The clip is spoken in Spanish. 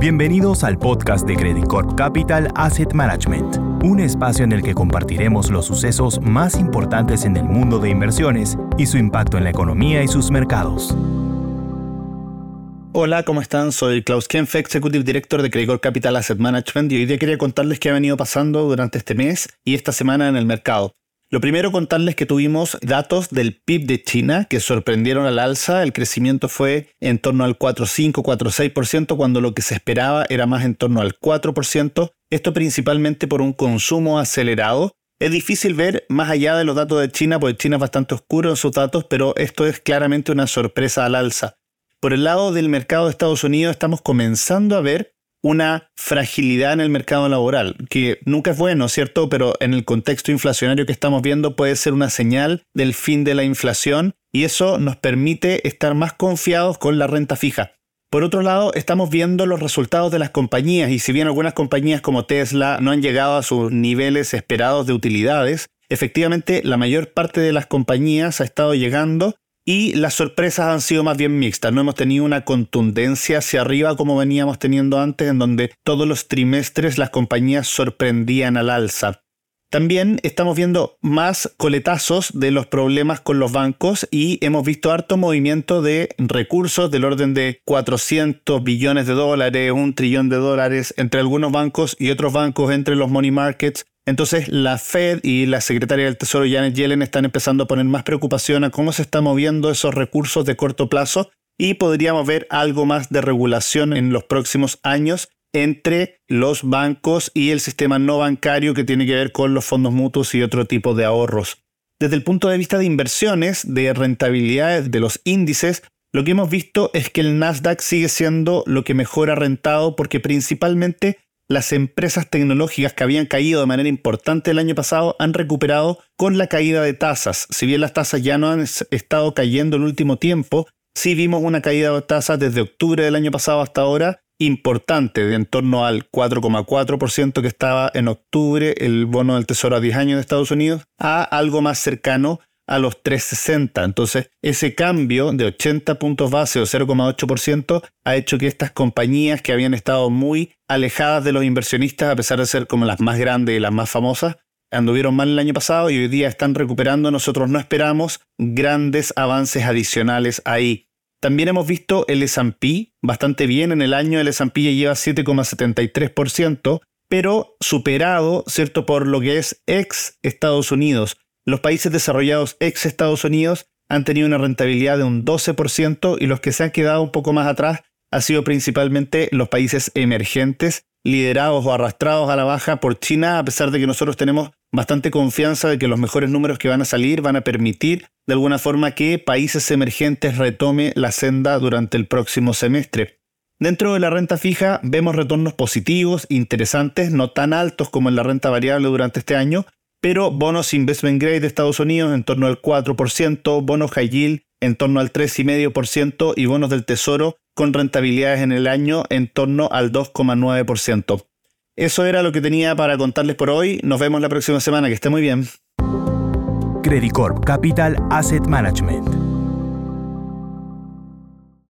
Bienvenidos al podcast de Credit Corp Capital Asset Management, un espacio en el que compartiremos los sucesos más importantes en el mundo de inversiones y su impacto en la economía y sus mercados. Hola, ¿cómo están? Soy Klaus Kempf, Executive Director de Credit Corp Capital Asset Management y hoy día quería contarles qué ha venido pasando durante este mes y esta semana en el mercado. Lo primero contarles que tuvimos datos del PIB de China que sorprendieron al alza. El crecimiento fue en torno al 4,5, 4,6% cuando lo que se esperaba era más en torno al 4%. Esto principalmente por un consumo acelerado. Es difícil ver más allá de los datos de China porque China es bastante oscuro en sus datos, pero esto es claramente una sorpresa al alza. Por el lado del mercado de Estados Unidos estamos comenzando a ver una fragilidad en el mercado laboral, que nunca es bueno, ¿cierto? Pero en el contexto inflacionario que estamos viendo puede ser una señal del fin de la inflación y eso nos permite estar más confiados con la renta fija. Por otro lado, estamos viendo los resultados de las compañías y si bien algunas compañías como Tesla no han llegado a sus niveles esperados de utilidades, efectivamente la mayor parte de las compañías ha estado llegando y las sorpresas han sido más bien mixtas. No hemos tenido una contundencia hacia arriba como veníamos teniendo antes, en donde todos los trimestres las compañías sorprendían al alza. También estamos viendo más coletazos de los problemas con los bancos y hemos visto harto movimiento de recursos del orden de 400 billones de dólares, un trillón de dólares entre algunos bancos y otros bancos entre los money markets entonces la Fed y la secretaria del Tesoro Janet Yellen están empezando a poner más preocupación a cómo se están moviendo esos recursos de corto plazo y podríamos ver algo más de regulación en los próximos años entre los bancos y el sistema no bancario que tiene que ver con los fondos mutuos y otro tipo de ahorros. Desde el punto de vista de inversiones, de rentabilidades de los índices, lo que hemos visto es que el Nasdaq sigue siendo lo que mejor ha rentado porque principalmente las empresas tecnológicas que habían caído de manera importante el año pasado han recuperado con la caída de tasas. Si bien las tasas ya no han estado cayendo el último tiempo, sí vimos una caída de tasas desde octubre del año pasado hasta ahora importante, de en torno al 4,4% que estaba en octubre el bono del Tesoro a 10 años de Estados Unidos, a algo más cercano a los 360. Entonces, ese cambio de 80 puntos base o 0,8% ha hecho que estas compañías que habían estado muy alejadas de los inversionistas, a pesar de ser como las más grandes y las más famosas, anduvieron mal el año pasado y hoy día están recuperando. Nosotros no esperamos grandes avances adicionales ahí. También hemos visto el S&P bastante bien en el año, el S&P ya lleva 7,73%, pero superado, ¿cierto?, por lo que es ex Estados Unidos. Los países desarrollados ex Estados Unidos han tenido una rentabilidad de un 12% y los que se han quedado un poco más atrás han sido principalmente los países emergentes, liderados o arrastrados a la baja por China, a pesar de que nosotros tenemos bastante confianza de que los mejores números que van a salir van a permitir de alguna forma que países emergentes retome la senda durante el próximo semestre. Dentro de la renta fija vemos retornos positivos, interesantes, no tan altos como en la renta variable durante este año, pero bonos investment grade de Estados Unidos en torno al 4%, bonos high yield en torno al 3,5% y bonos del Tesoro con rentabilidades en el año en torno al 2,9%. Eso era lo que tenía para contarles por hoy. Nos vemos la próxima semana. Que esté muy bien. Credit Corp Capital Asset Management